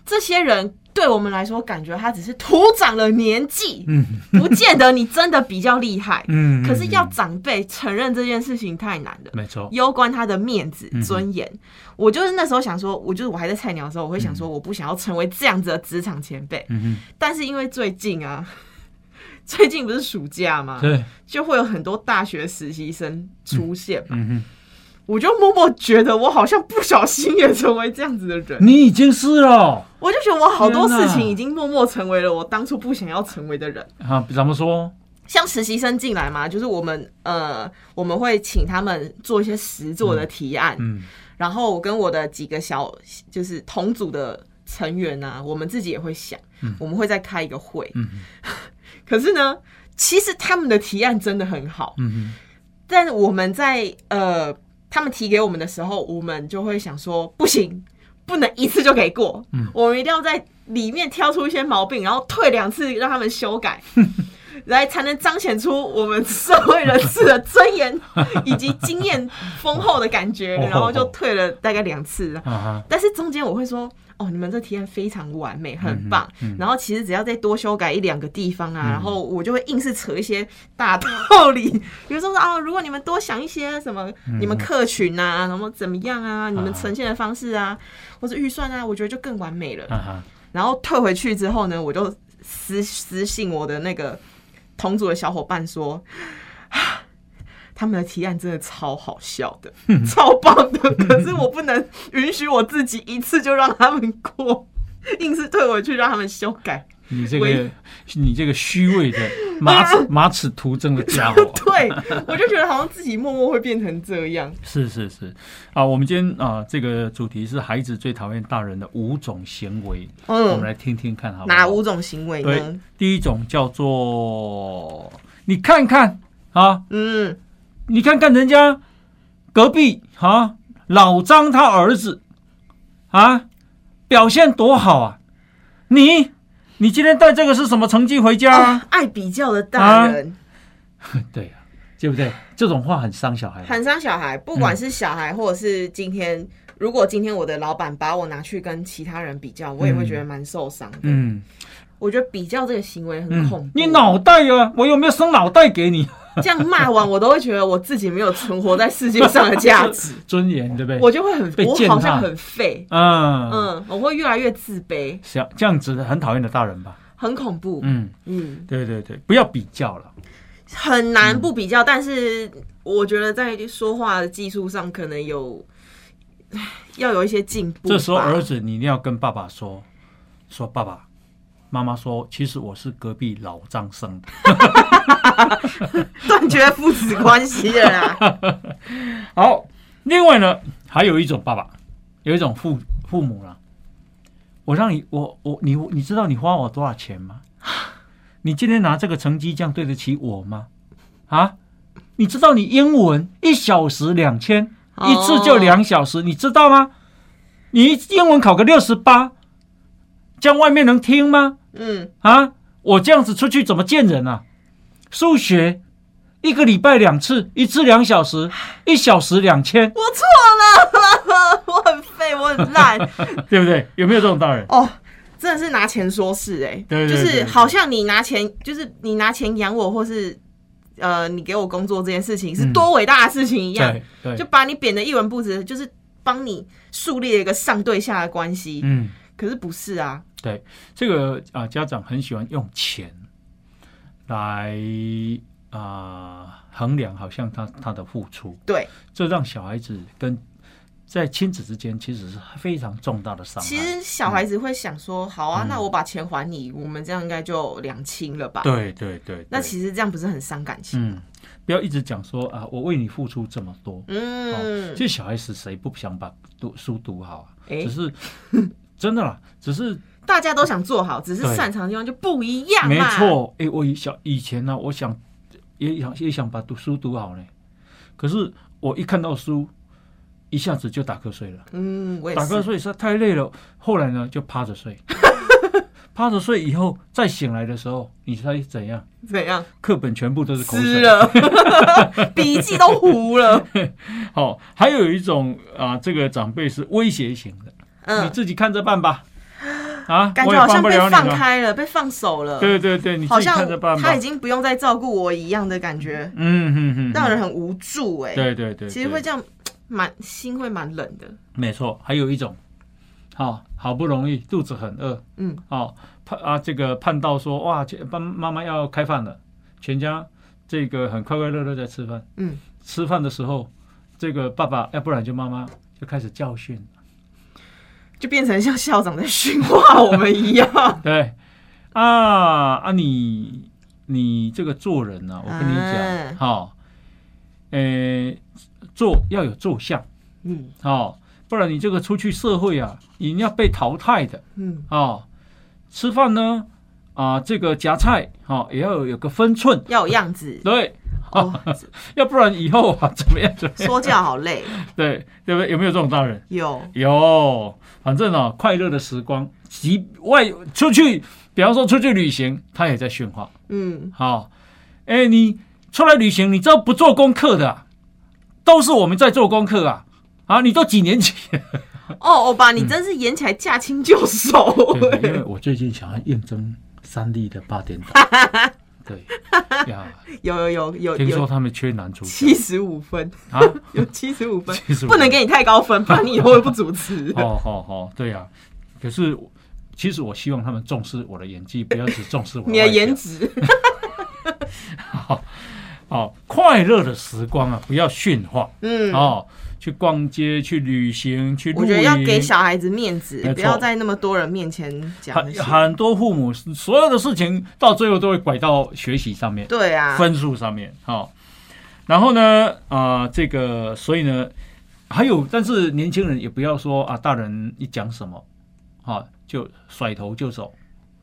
这些人对我们来说，感觉他只是徒长了年纪，嗯不见得你真的比较厉害。[LAUGHS] 嗯，可是要嗯长辈承认这件事情太难了。没错，攸关他的面子嗯、尊严，我就是那时候想说，我就是我还在菜鸟的时候，我会想说，我不想要成为这样子的职场前辈。嗯但是因为最近啊，最近不是暑假吗哼，？对，就会有很多大学实习生出现嘛，嗯哼，我就默默觉得我好像不小心也成为这样子的人，你已经是了我就觉得我好多事情已经默默成为了我当初不想要成为的人。啊？怎么说？像实习生进来嘛，就是我们呃，我们会请他们做一些实作的提案，嗯然后我跟我的几个小就是同组的成员啊，我们自己也会想，我们会再开一个会。嗯可是呢，其实他们的提案真的很好，嗯但是我们在呃他们提给我们的时候，我们就会想说，不行，不能一次就给过，嗯我们一定要在里面挑出一些毛病，然后退两次让他们修改。[LAUGHS] 来才能彰显出我们社会人士的尊严 [LAUGHS] 以及经验丰厚的感觉，哦然后就退了大概两次，但是中间我会说，哦，你们这提案非常完美，很棒。嗯嗯然后其实只要再多修改一两个地方啊，嗯然后我就会硬是扯一些大道理，比如说啊，如果你们多想一些什么，嗯你们客群啊，然后怎么样啊，你们呈现的方式啊，或者预算啊，我觉得就更完美了。啊，然后退回去之后呢，我就私私信我的那个同组的小伙伴说。[SIGHS] 啊他们的提案真的超好笑的，超棒的。可是我不能允许我自己一次就让他们过，硬是退回去让他们修改。你这个你这个虚伪的 [LAUGHS] 马齿马齿徒增的家伙，[LAUGHS] 对，我就觉得好像自己默默会变成这样。是是是啊，我们今天啊这个主题是孩子最讨厌大人的五种行为，嗯我们嗯，来听听看好不好？哪五种行为对呢？，第一种叫做你看看啊，嗯，你看看人家隔壁啊，老张他儿子啊，表现多好啊！你你今天带这个是什么成绩回家、啊？哦爱比较的大人，[LAUGHS] 对呀、对不对？这种话很伤小孩。很伤小孩，不管是小孩或者是今天，如果今天我的老板把我拿去跟其他人比较，我也会觉得蛮受伤的。嗯我觉得比较这个行为很嗯恐怖。你脑袋啊，我有没有生脑袋给你？这样骂完，我都会觉得我自己没有存活在世界上的价值，[LAUGHS] 尊严，对不对？我就会很被，我好像很废，嗯嗯，嗯，我会越来越自卑，像这样子的很讨厌的大人吧？很恐怖，嗯，嗯，对对对，不要比较了。很难不比较，但是我觉得在说话的技术上可能有要有一些进步吧。这时候儿子，你一定要跟爸爸说，说爸爸，妈妈说，其实我是隔壁老张生的。[LAUGHS] [LAUGHS] 断绝父子关系了啦。[LAUGHS] 好，另外呢，还有一种爸爸，有一种父父母啦。我让你，我我你你知道你花我多少钱吗？[LAUGHS] 你今天拿这个成绩，这样对得起我吗？啊？你知道你英文一小时两千，一次就两小时，你知道吗？你英文考个六十八，这样外面能听吗？嗯，啊，我这样子出去怎么见人啊？数学一个礼拜两次，一次两小时，一小时两千，我错了，[LAUGHS] 我很废，我很烂。[LAUGHS] 对不对？有没有这种大人？哦，真的是拿钱说事哎、就是对对。对对好像你拿钱，就是你拿钱养我，或是呃你给我工作这件事情是嗯。多伟大的事情一样，对对，就把你贬得一文不值，就是帮你树立了一个上对下的关系。嗯，可是不是啊，对，这个啊、家长很喜欢用钱来啊、衡量，好像他他的付出，对，这让小孩子跟在亲子之间其实是非常重大的伤害。其实小孩子会想说，好啊，嗯那我把钱还你，我们这样应该就两清了吧？，对对对，那其实这样不是很伤感情？嗯，不要一直讲说啊，我为你付出这么多。嗯，哦，其实小孩子谁不想把读书读好啊？诶只是 [LAUGHS] 真的啦，只是大家都想做好，只是擅长的地方就不一样嘛。没，错。哎、我以小以前呢、我想也想也想把读书读好呢，可是我一看到书，一下子就打瞌睡了。嗯，我也打瞌。睡实在太累了，后来呢就趴着睡。[LAUGHS] 趴着睡以后，再醒来的时候，你猜怎样？怎样？课本全部都是口湿水。了，[LAUGHS] 笔记都糊了。[LAUGHS] 好、还有一种啊，这个长辈是威胁型的，你嗯，自己看着办吧。啊，感觉好像被。放开了，被放手了。对对对，你好像他已。经不用再照顾我一样的感觉，嗯嗯嗯，让人很无助哎。对对对，对其实会这样，蛮心会蛮冷的。没错。还有一种，好、好不容易肚子很饿，嗯，哦，盼啊这个盼到说哇，这爸妈妈要开饭了，全家这个很快快乐乐在吃饭。嗯，吃饭的时候，这个爸爸要不然就妈妈就开始教训。就变成像校长在训话我们一样。[LAUGHS] 对，啊啊你你这个做人呢、啊，我跟你嗯讲，好、呃，做要有做相，嗯哦，不然你这个出去社会啊，你要被淘汰的嗯，哦。吃饭呢，啊，这个夹菜，哦，也要有有个分寸，要有样子。对，哦，[LAUGHS] 要不然以后啊怎么样怎么样？说教好累，[LAUGHS] 对对不对？有没有这种大人？有有，反正啊，快乐的时光，即外出去，比方说出去旅行，他也在训话。嗯，好，哎，你出来旅行，你知道不做功课的啊、都是我们在做功课啊！啊，你都几年级？[LAUGHS] 哦，欧巴，你真是演起来驾轻就熟对，因为我最近想要应征三立的八点档。对 [LAUGHS] 呀，有有有有听说他们缺男主角七十五分，啊。有 [LAUGHS] 七十五分，75不能给你太高分，[LAUGHS] 不然你以后会不主持。哦，好好，对呀、可是其实我希望他们重视我的演技，不要只重视我你的颜值，好，快乐的时光啊，不要驯化。嗯，哦。去逛街，去旅行，去露我觉得要给。小孩子面子不要在那么多人面前讲。很很多父母所有的事情到最后都会拐到学习上面、对啊，分数上面，好、然后呢，啊、这个，所以呢，还有，但是年轻人也不要说啊，大人一讲什么，啊，就甩头就走。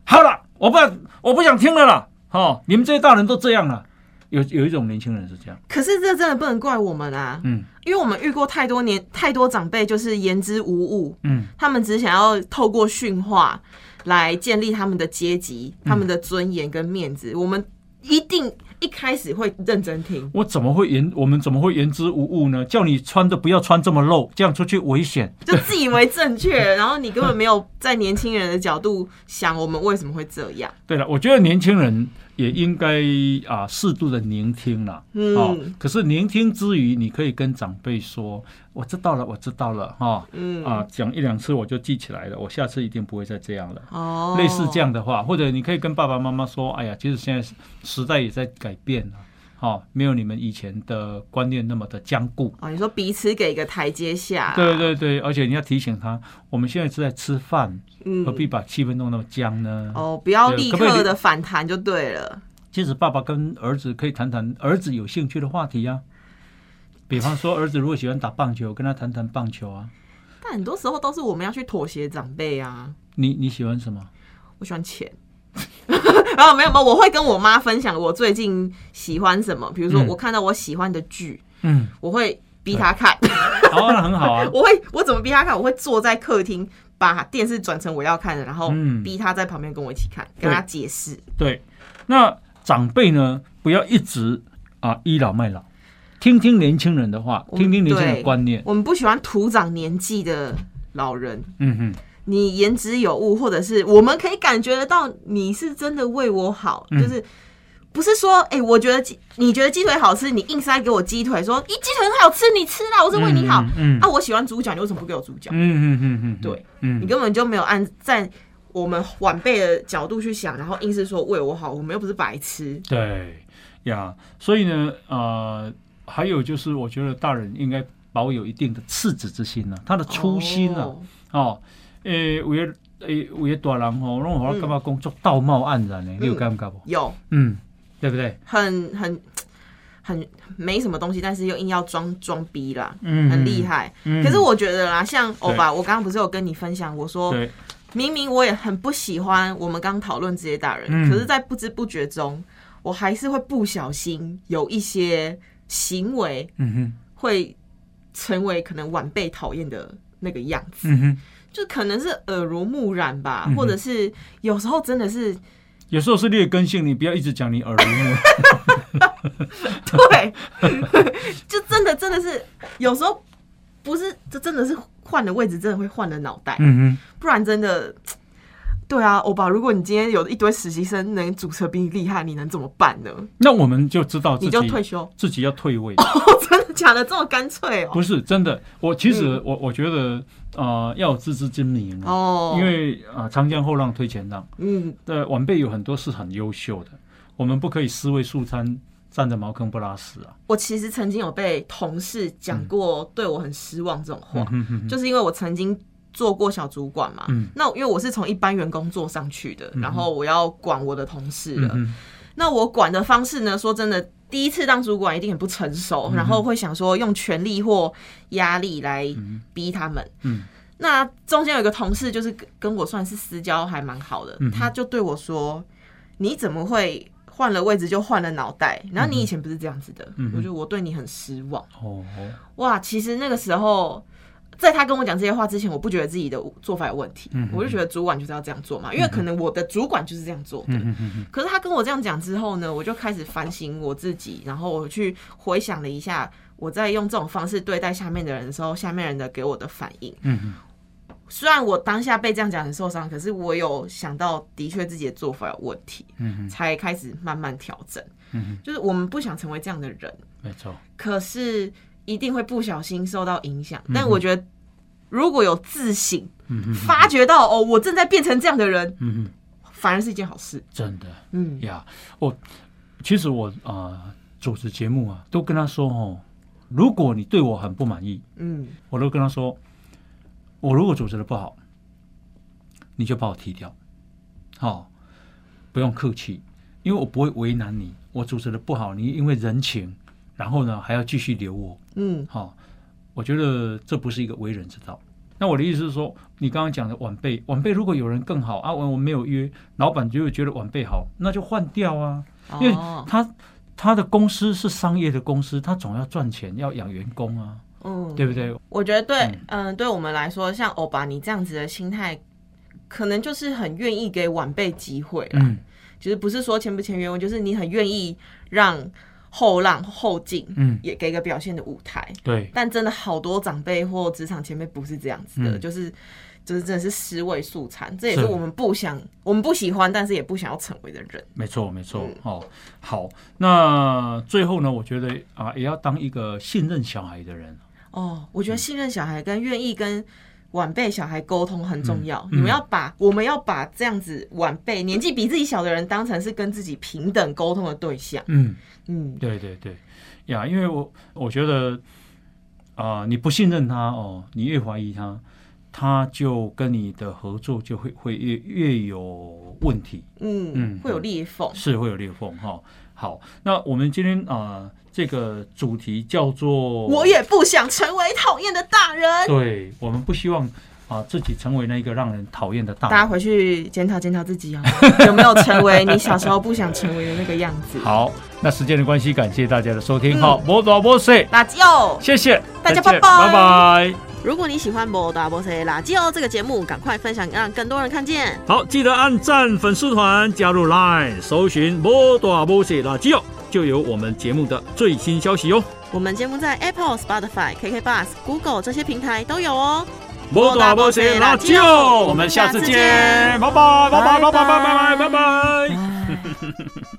好了，我不我不想听了啦，哦，你们这些大人都这样了。有有一种年轻人是这样，可是这真的不能怪我们啊，嗯因为我们遇过太多年太多长辈就是言之无物，嗯，他们只想要透过训话来建立他们的阶级、他们的尊严跟面子。我们一定一开始会认真听，我怎么会言我们怎么会言之无物呢？叫你穿的不要穿这么露，这样出去危险。就自以为正确，[LAUGHS] 然后你根本没有在年轻人的角度想我们为什么会这样。对了，我觉得年轻人也应该啊适度的聆听了。嗯哦，可是聆听之余，你可以跟长辈说：“我知道了，我知道了。”哈、嗯啊，讲一两次我就记起来了，我下次一定不会再这样了。哦，类似这样的话，或者你可以跟爸爸妈妈说：“哎呀，其实现在时代也在改变了，哦，没有你们以前的观念那么的僵固。”哦，你说彼此给一个台阶下，对对对，而且你要提醒他，我们现在是在吃饭，嗯何必把气氛弄那么僵呢？哦，不要立刻的反弹就对了。其实爸爸跟儿子可以谈谈儿子有兴趣的话题呀、比方说，儿子如果喜欢打棒球，跟他谈谈棒球啊。但很多时候都是我们要去妥协长辈啊。你你喜欢什么？我喜欢钱。[LAUGHS] 然后没有没有，我会跟我妈分享我最近喜欢什么，比如说嗯我看到我喜欢的剧，嗯，我会逼她看。哦，那很好啊。[LAUGHS] 我会我怎么逼她看？我会坐在客厅把电视转成我要看的，然后嗯逼她在旁边跟我一起看，跟她解释。对，那长辈呢，不要一直啊倚老卖老，听听年轻人的话，听听年轻人的对观念。我们不喜欢徒长年纪的老人。嗯哼，你言之有物，或者是我们可以感觉得到你是真的为我好，嗯。就是不是说，哎、我觉得鸡，你觉得鸡腿好吃，你硬塞给我鸡腿，说，咦，鸡腿很好吃，你吃啦，我是为你好。嗯嗯。啊，我喜欢猪脚，你为什么不给我猪脚？嗯嗯嗯嗯，对，嗯。你根本就没有按在我们晚辈的角度去想，然后硬是说为我好，我们又不是白痴。对呀，所以呢，呃，还有就是，我觉得大人应该保有一定的赤子之心啊，他的初心啊，哦。哦，诶，有些诶，有些大人吼，拢互我感觉工作道貌岸然的，你有感觉不？有嗯，对不对？很很很没什么东西，但是又硬要装装逼啦，嗯很厉。害。嗯可是我觉得啦，像欧巴，我刚刚不是有跟你分享，我说，明明我也很不喜欢我们刚讨论这些大人，嗯可是，在不知不觉中，我还是会不小心有一些行为嗯哼，会成为可能晚辈讨厌的那个样子，嗯哼，就可能是耳濡目染吧，嗯或者是有时候真的是有时候是劣根性，你不要一直讲你耳濡目染。[LAUGHS] 对，就真的真的是有时候不是，这真的是换了位置，真的会换了脑袋，嗯不然真的。对啊，欧巴，如果你今天有一堆实习生能主持比你厉害，你能怎么办呢？那我们就知道自你就退休？自己要退位。哦，[LAUGHS] 真的假的？这么干脆哦？不是真的，我其实我我觉得呃要有自知之明啊，哦，因为啊长江后浪推前浪，嗯，对晚辈有很多是很优秀的，我们不可以尸位素餐，站着茅坑不拉屎啊。我其实曾经有被同事讲过对我很失望这种话，就是因为我曾经做过小主管嘛，嗯。那因为我是从一般员工做上去的，然后我要管我的同事了，嗯那我管的方式呢，说真的，第一次当主管一定很不成熟，然后会想说用权力或压力来逼他们。嗯。那中间有一个同事，就是跟跟我算是私交还蛮好的，嗯他就对我说：“你怎么会换了位置就换了脑袋，然后你以前不是这样子的，嗯我觉得我对你很失望。哦，哇，其实那个时候，在他跟我讲这些话之前，我不觉得自己的做法有问题，嗯我就觉得主管就是要这样做嘛，因为可能我的主管就是这样做的。嗯可是他跟我这样讲之后呢，我就开始反省我自己，然后我去回想了一下，我在用这种方式对待下面的人的时候，下面人的给我的反应。嗯嗯虽然我当下被这样讲很受伤，可是我有想到，的确自己的做法有问题，嗯才开始慢慢调整。嗯，就是我们不想成为这样的人，没错，可是一定会不小心受到影响。嗯但我觉得，如果有自省，发觉到哦，我正在变成这样的人，反而是一件好事。真的。嗯。呀，我其实我啊、主持节目啊，都跟他说哦，如果你对我很不满意，嗯。我都跟他说，我如果主持的不好，你就把我踢掉，好、不用客气，因为我不会为难你。我主持的不好，你因为人情，然后呢还要继续留我，嗯好、我觉得这不是一个为人之道。那我的意思是说，你刚刚讲的晚辈，晚辈如果有人更好啊，我我没有约，老板就会觉得晚辈好，那就换掉啊，因为哦他他的公司是商业的公司，他总要赚钱，要养员工啊，嗯，对不对？我觉得对嗯，嗯、对我们来说，像欧巴你这样子的心态，可能就是很愿意给晚辈机会啦。嗯就是不是说签不签约，就是你很愿意让后浪后进，嗯，也给个表现的舞台。对，但真的好多长辈或职场前辈不是这样子的，嗯就是就是真的是尸位素餐，这也是是我们不想、我们不喜欢，但是也不想要成为的人。没错，没错嗯。哦，好，那最后呢，我觉得啊，也要当一个信任小孩的人。哦，我觉得信任小孩跟愿意跟晚辈小孩沟通很重要。嗯你们要把我们要把这样子晚辈年纪比自己小的人当成是跟自己平等沟通的对象。嗯，嗯，对对对，呀，因为我我觉得啊、你不信任他哦，你越怀疑他，他就跟你的合作就会会越越有问题，嗯嗯会有裂缝。是会有裂缝哈、好，那我们今天啊、这个主题叫做我也不想成为讨厌的大人。对，我们不希望啊、自己成为那个让人讨厌的大人。大家回去检讨检讨自己啊，[LAUGHS] 有没有成为你小时候不想成为的那个样子？[LAUGHS] 好，那时间的关系，感谢大家的收听。嗯好，摩多摩塞，垃圾哦！谢谢大家拜拜拜拜。如果你喜欢《摩大波塞垃圾哦》这个节目，赶快分享，让更多人看见。好，记得按赞粉丝团，加入 Line，搜寻“摩多摩塞垃圾哦”，就有我们节目的最新消息哦。我们节目在 Apple、Spotify、KK Bus、Google 这些平台都有哦。我们下次见，拜拜拜拜拜拜拜拜拜拜。拜 [LAUGHS]